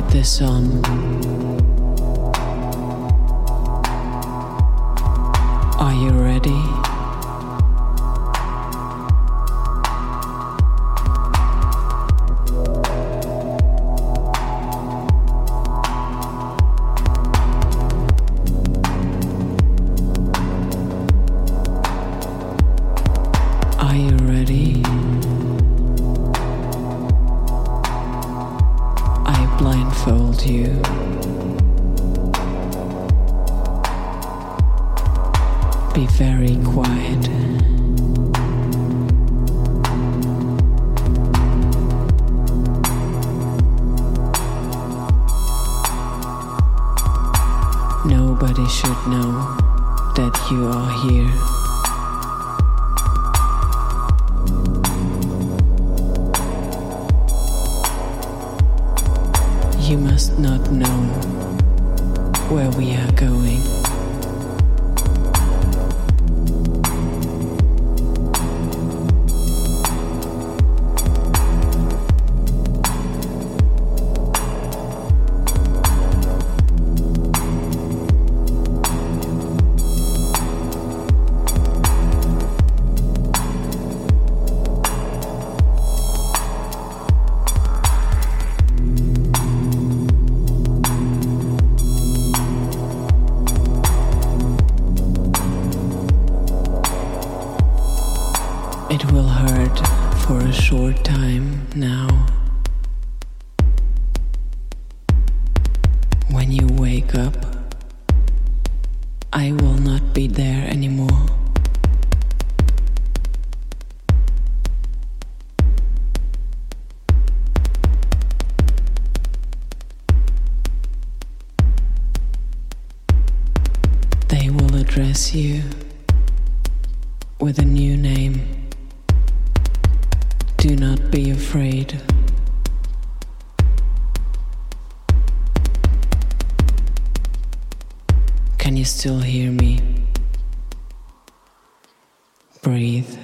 put this on. Are you ready? you with a new name. Do not be afraid. Can you still hear me? Breathe.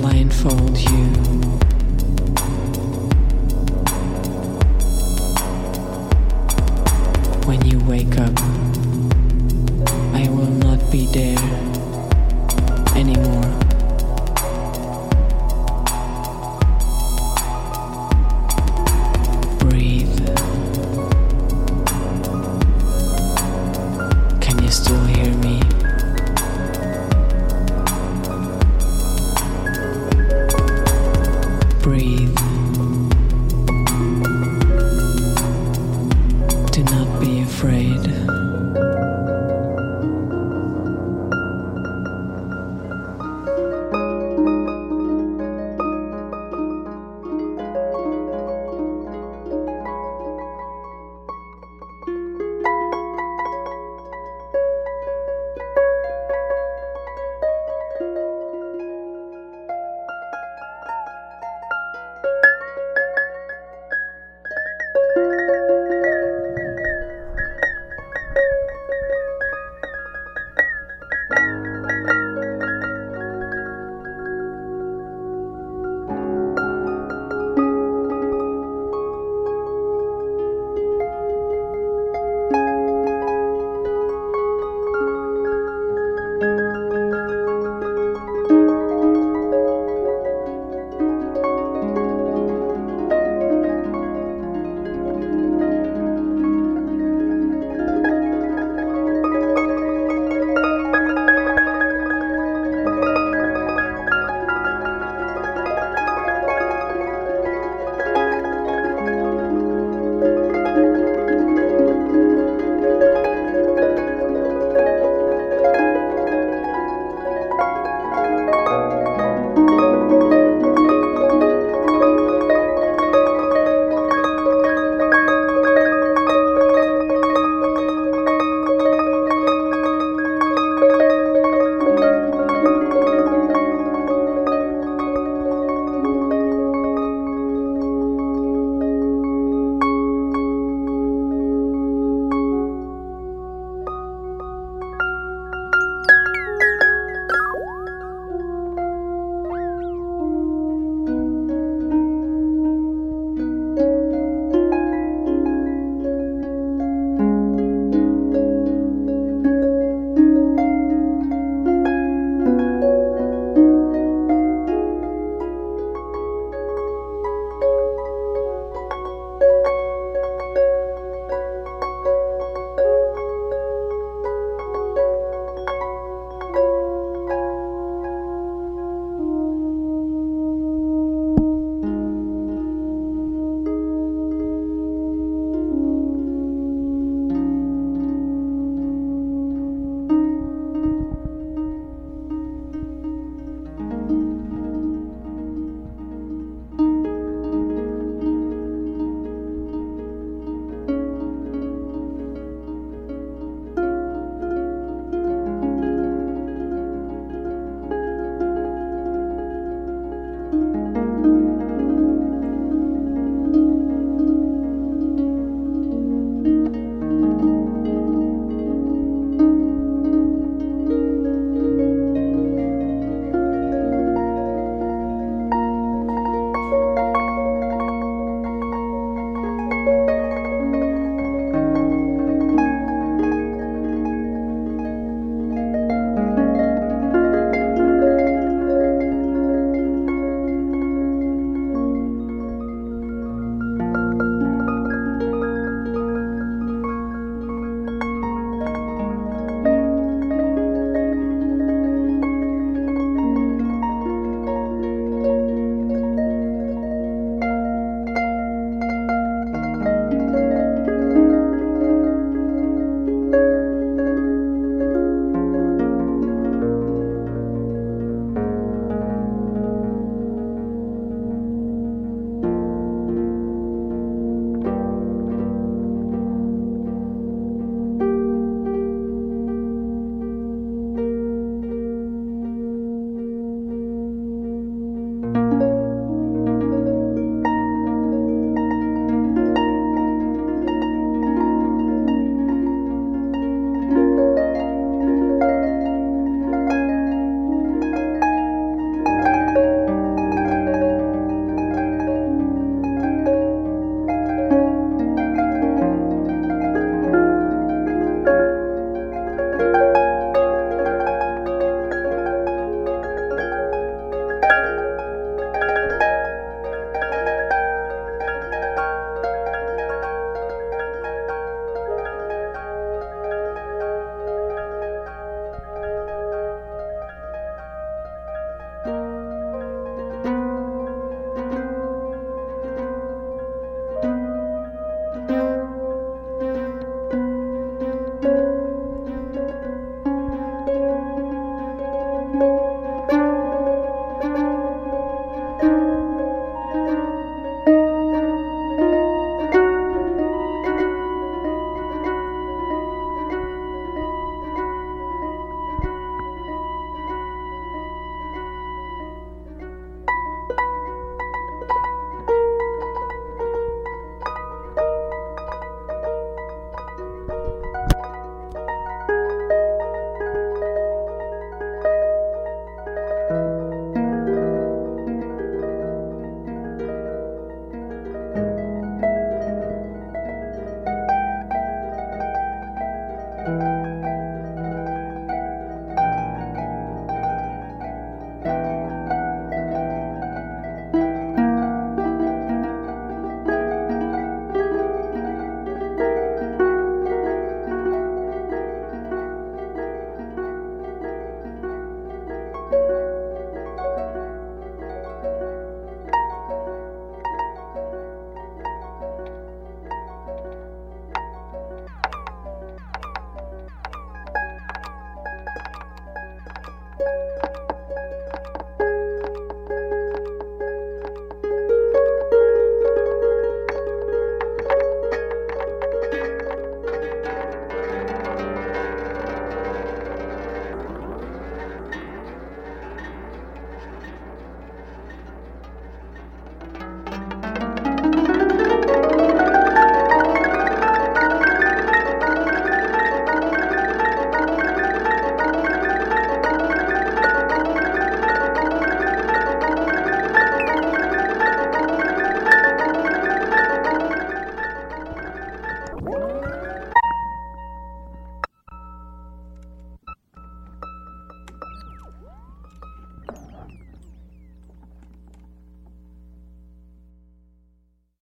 blindfold you. When you wake up, I will not be there anymore.